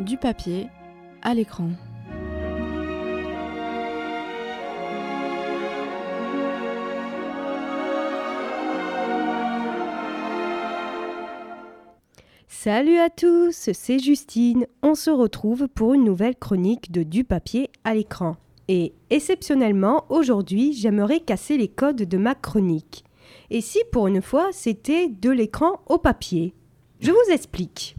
du papier à l'écran. Salut à tous, c'est Justine. On se retrouve pour une nouvelle chronique de Du papier à l'écran. Et exceptionnellement, aujourd'hui, j'aimerais casser les codes de ma chronique. Et si pour une fois, c'était de l'écran au papier? Je vous explique.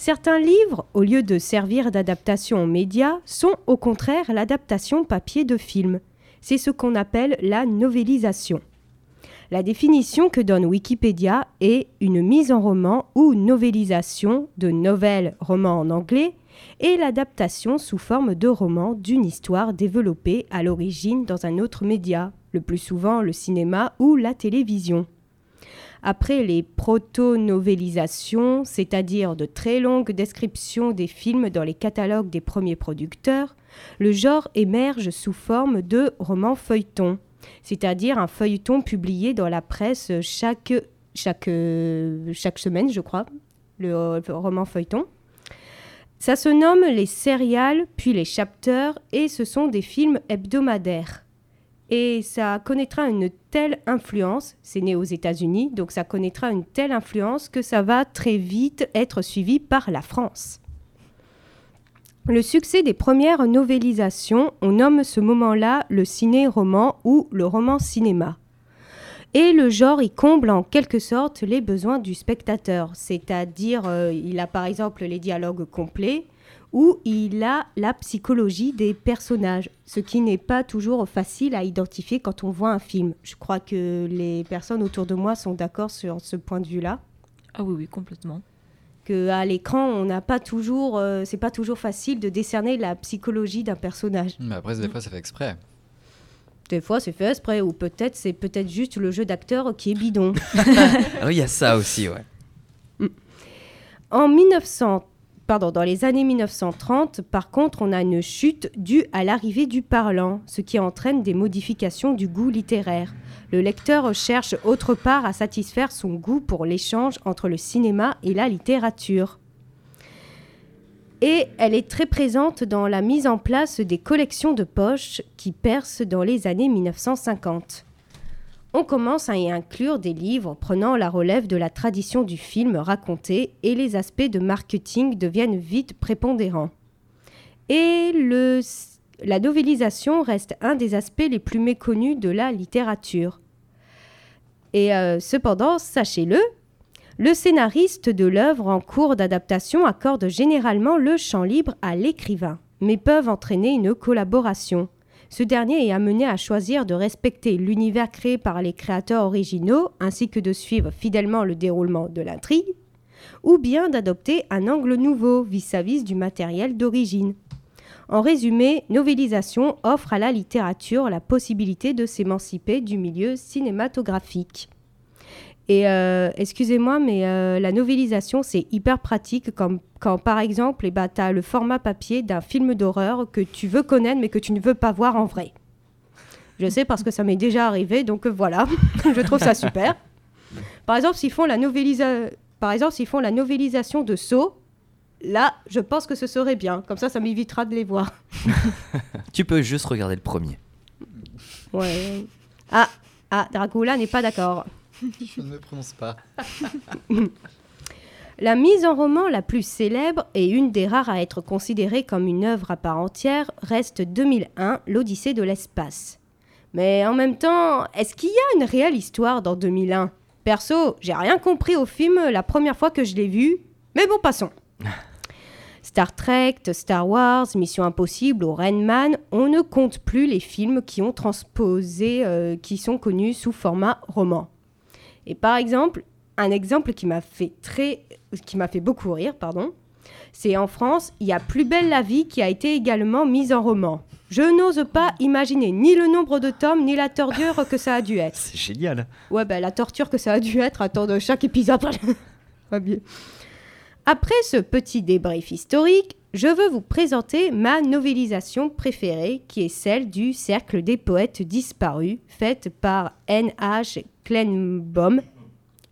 Certains livres, au lieu de servir d'adaptation aux médias, sont au contraire l'adaptation papier de film. C'est ce qu'on appelle la novélisation. La définition que donne Wikipédia est une mise en roman ou novélisation de nouvelles romans en anglais et l'adaptation sous forme de roman d'une histoire développée à l'origine dans un autre média, le plus souvent le cinéma ou la télévision. Après les proto-novélisations, c'est-à-dire de très longues descriptions des films dans les catalogues des premiers producteurs, le genre émerge sous forme de roman feuilleton c'est-à-dire un feuilleton publié dans la presse chaque semaine, je crois, le, roman feuilleton. Ça se nomme les serials, puis les chapters, et ce sont des films hebdomadaires. Et ça connaîtra une telle influence, c'est né aux États-Unis, donc ça connaîtra une telle influence que ça va très vite être suivi par la France. Le succès des premières novélisations, on nomme ce moment-là le ciné-roman ou le roman-cinéma. Et le genre, il comble en quelque sorte les besoins du spectateur, c'est-à-dire euh, il a par exemple les dialogues complets ou il a la psychologie des personnages, ce qui n'est pas toujours facile à identifier quand on voit un film. Je crois que les personnes autour de moi sont d'accord sur ce point de vue-là. Ah oui, oui, complètement à l'écran, on n'a pas toujours, euh, c'est pas toujours facile de décerner la psychologie d'un personnage. Mais après, des fois, c'est fait exprès. Des fois, c'est fait exprès, ou peut-être c'est peut-être juste le jeu d'acteur qui est bidon. ah oui, il y a ça aussi, ouais. En 1900, dans les années 1930, par contre, on a une chute due à l'arrivée du parlant, ce qui entraîne des modifications du goût littéraire le lecteur cherche autre part à satisfaire son goût pour l'échange entre le cinéma et la littérature. Et elle est très présente dans la mise en place des collections de poches qui percent dans les années 1950. On commence à y inclure des livres prenant la relève de la tradition du film raconté et les aspects de marketing deviennent vite prépondérants. Et la novélisation reste un des aspects les plus méconnus de la littérature. Et euh, cependant, sachez-le, le scénariste de l'œuvre en cours d'adaptation accorde généralement le champ libre à l'écrivain, mais peuvent entraîner une collaboration. Ce dernier est amené à choisir de respecter l'univers créé par les créateurs originaux ainsi que de suivre fidèlement le déroulement de l'intrigue, ou bien d'adopter un angle nouveau vis-à-vis -vis du matériel d'origine. En résumé, Novélisation offre à la littérature la possibilité de s'émanciper du milieu cinématographique. Et euh, excusez-moi, mais euh, la novélisation, c'est hyper pratique comme, quand, par exemple, eh ben, tu as le format papier d'un film d'horreur que tu veux connaître mais que tu ne veux pas voir en vrai. Je sais parce que ça m'est déjà arrivé, donc euh, voilà, je trouve ça super. Par exemple, s'ils font la par exemple, s'ils font la novélisation de Saw, Là, je pense que ce serait bien. Comme ça, ça m'évitera de les voir. tu peux juste regarder le premier. Ouais. Ah, ah Dracula n'est pas d'accord. je ne me prononce pas. La mise en roman la plus célèbre et une des rares à être considérée comme une œuvre à part entière reste 2001, l'Odyssée de l'espace. Mais en même temps, est-ce qu'il y a une réelle histoire dans 2001 Perso, j'ai rien compris au film la première fois que je l'ai vu, mais bon, passons. Star Trek, Star Wars, Mission Impossible ou Rain Man, on ne compte plus les films qui ont transposé, euh, qui sont connus sous format roman. Et par exemple, un exemple qui m'a fait très, qui m'a fait beaucoup rire, pardon, c'est en France, il y a Plus belle la vie qui a été également mise en roman. Je n'ose pas imaginer ni le nombre de tomes ni la torture que ça a dû être. C'est génial. Ouais, ben la torture que ça a dû être à de chaque épisode. Après ce petit débrief historique, je veux vous présenter ma novélisation préférée, qui est celle du Cercle des poètes disparus, faite par N.H. Kleinbaum.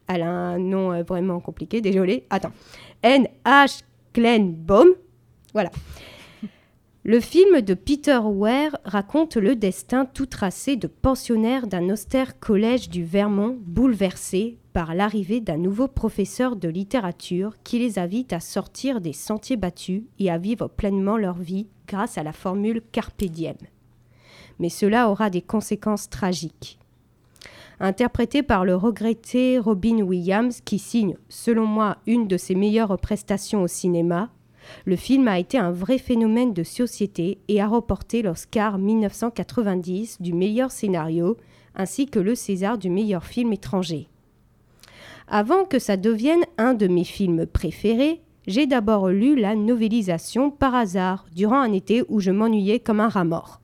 Elle a un nom euh, vraiment compliqué, désolé. Attends. N.H. Voilà. Le film de Peter Ware raconte le destin tout tracé de pensionnaires d'un austère collège du Vermont bouleversé par l'arrivée d'un nouveau professeur de littérature qui les invite à sortir des sentiers battus et à vivre pleinement leur vie grâce à la formule Carpe diem. Mais cela aura des conséquences tragiques. Interprété par le regretté Robin Williams, qui signe, selon moi, une de ses meilleures prestations au cinéma, le film a été un vrai phénomène de société et a remporté l'Oscar 1990 du meilleur scénario ainsi que le César du meilleur film étranger. Avant que ça devienne un de mes films préférés, j'ai d'abord lu la novélisation par hasard durant un été où je m'ennuyais comme un rat mort.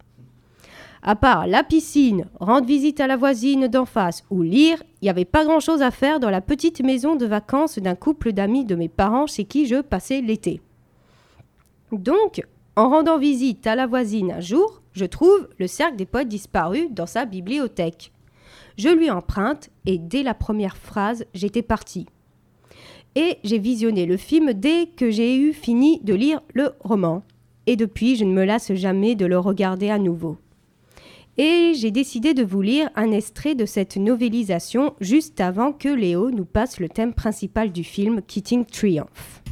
À part la piscine, rendre visite à la voisine d'en face ou lire, il n'y avait pas grand-chose à faire dans la petite maison de vacances d'un couple d'amis de mes parents chez qui je passais l'été. Donc, en rendant visite à la voisine un jour, je trouve le cercle des poètes disparus dans sa bibliothèque. Je lui emprunte et dès la première phrase, j'étais parti. Et j'ai visionné le film dès que j'ai eu fini de lire le roman. Et depuis, je ne me lasse jamais de le regarder à nouveau. Et j'ai décidé de vous lire un extrait de cette novélisation juste avant que Léo nous passe le thème principal du film Kitting Triumph.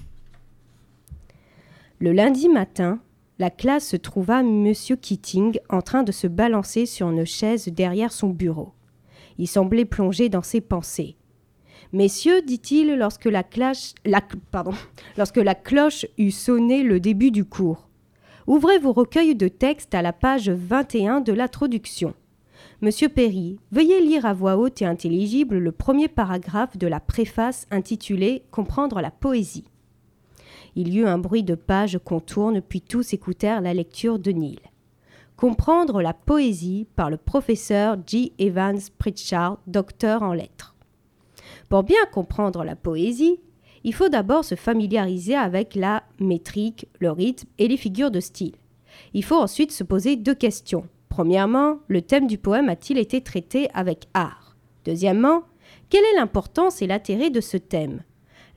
Le lundi matin, la classe se trouva M. Keating en train de se balancer sur une chaise derrière son bureau. Il semblait plongé dans ses pensées. Messieurs, dit-il lorsque la cloche eut sonné le début du cours, ouvrez vos recueils de textes à la page 21 de l'introduction. Monsieur Perry, veuillez lire à voix haute et intelligible le premier paragraphe de la préface intitulée Comprendre la poésie. Il y eut un bruit de pages qu'on tourne, puis tous écoutèrent la lecture de Neil. Comprendre la poésie par le professeur G. Evans Pritchard, docteur en lettres. Pour bien comprendre la poésie, il faut d'abord se familiariser avec la métrique, le rythme et les figures de style. Il faut ensuite se poser deux questions. Premièrement, le thème du poème a-t-il été traité avec art? Deuxièmement, quelle est l'importance et l'intérêt de ce thème?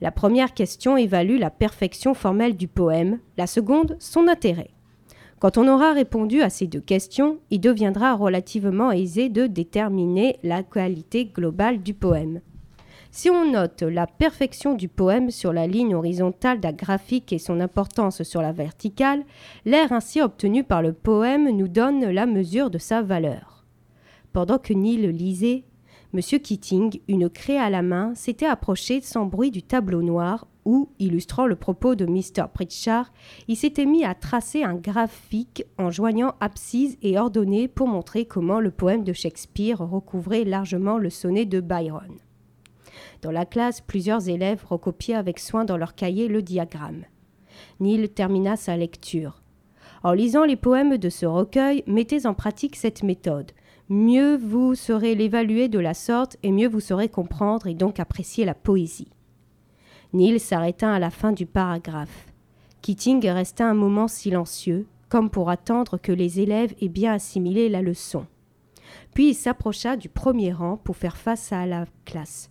La première question évalue la perfection formelle du poème, la seconde son intérêt. Quand on aura répondu à ces deux questions, il deviendra relativement aisé de déterminer la qualité globale du poème. Si on note la perfection du poème sur la ligne horizontale d'un graphique et son importance sur la verticale, l'air ainsi obtenu par le poème nous donne la mesure de sa valeur. Pendant que Neil lisait, M. Keating, une craie à la main, s'était approché sans bruit du tableau noir où, illustrant le propos de Mr. Pritchard, il s'était mis à tracer un graphique en joignant abscisse et ordonnées pour montrer comment le poème de Shakespeare recouvrait largement le sonnet de Byron. Dans la classe, plusieurs élèves recopiaient avec soin dans leur cahier le diagramme. Neil termina sa lecture. En lisant les poèmes de ce recueil, mettez en pratique cette méthode mieux vous saurez l'évaluer de la sorte et mieux vous saurez comprendre et donc apprécier la poésie. Neil s'arrêta à la fin du paragraphe. Keating resta un moment silencieux, comme pour attendre que les élèves aient bien assimilé la leçon. Puis il s'approcha du premier rang pour faire face à la classe.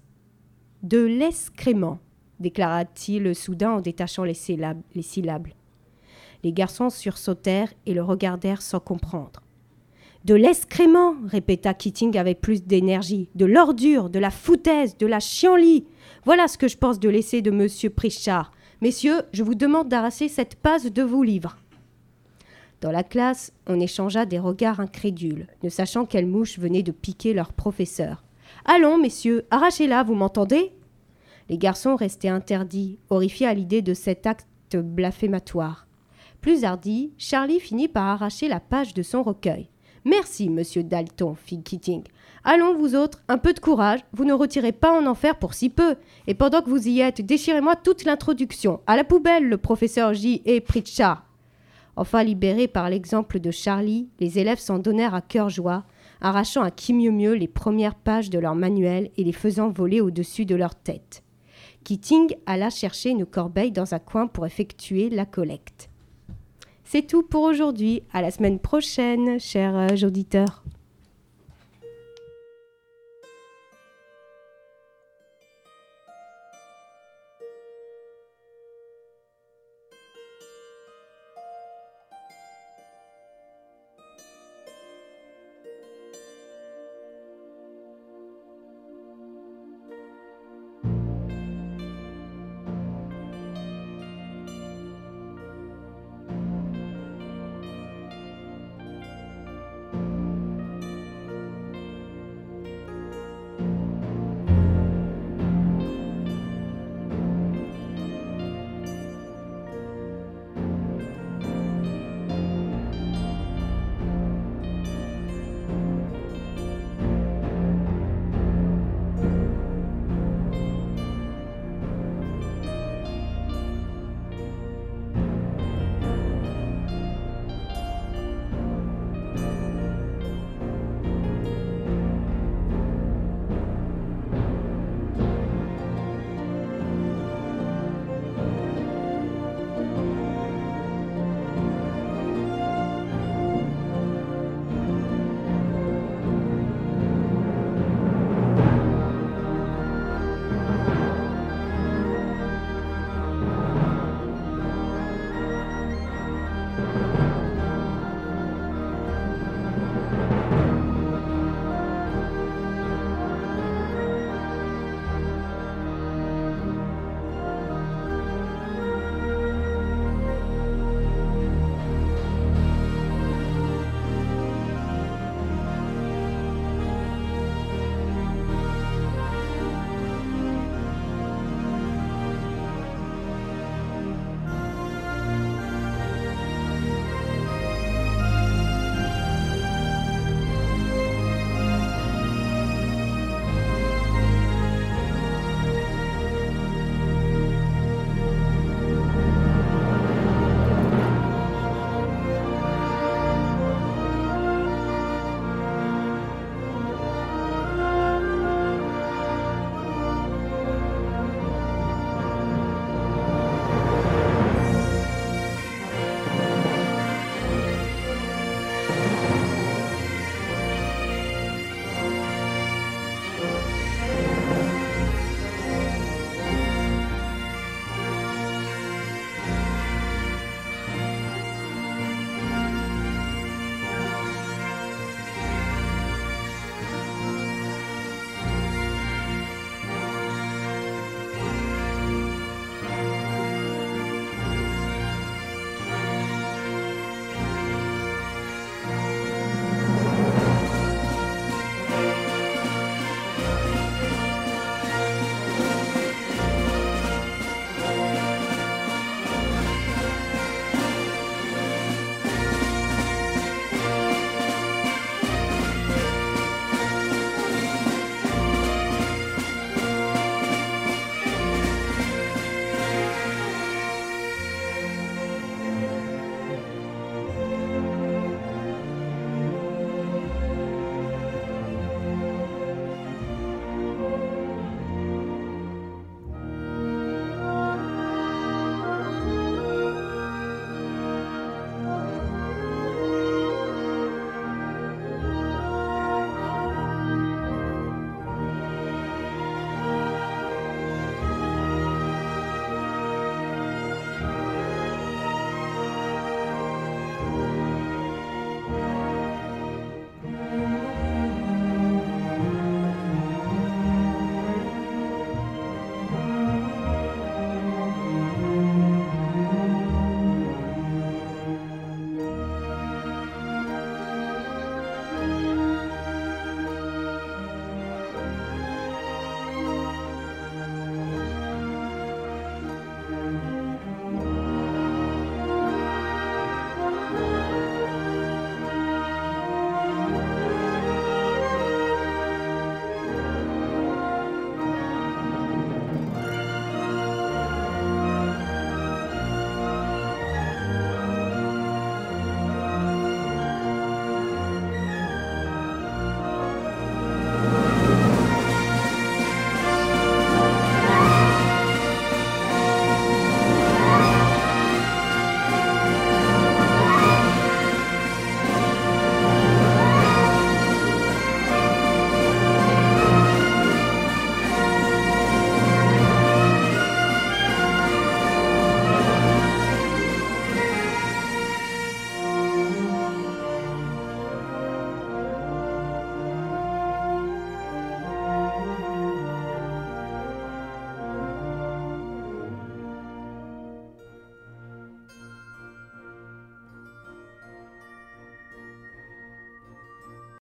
De l'escrément, déclara-t-il soudain en détachant les syllabes. les garçons sursautèrent et le regardèrent sans comprendre. De l'escrément, répéta Keating avec plus d'énergie. De l'ordure, de la foutaise, de la chienlit. Voilà ce que je pense de l'essai de monsieur Prichard. Messieurs, je vous demande d'arracher cette page de vos livres. Dans la classe, on échangea des regards incrédules, ne sachant quelle mouche venait de piquer leur professeur. Allons, messieurs, arrachez-la, vous m'entendez? Les garçons restaient interdits, horrifiés à l'idée de cet acte blasphématoire. Plus hardi, Charlie finit par arracher la page de son recueil. Merci, monsieur Dalton, fit Keating. Allons, vous autres, un peu de courage, vous ne retirez pas en enfer pour si peu. Et pendant que vous y êtes, déchirez-moi toute l'introduction. À la poubelle, le professeur J. et Pritchard. Enfin libérés par l'exemple de Charlie, les élèves s'en donnèrent à cœur joie, arrachant à qui mieux mieux les premières pages de leur manuel et les faisant voler au-dessus de leur tête. Keating alla chercher une corbeille dans un coin pour effectuer la collecte. C'est tout pour aujourd'hui. À la semaine prochaine, chers euh, auditeurs.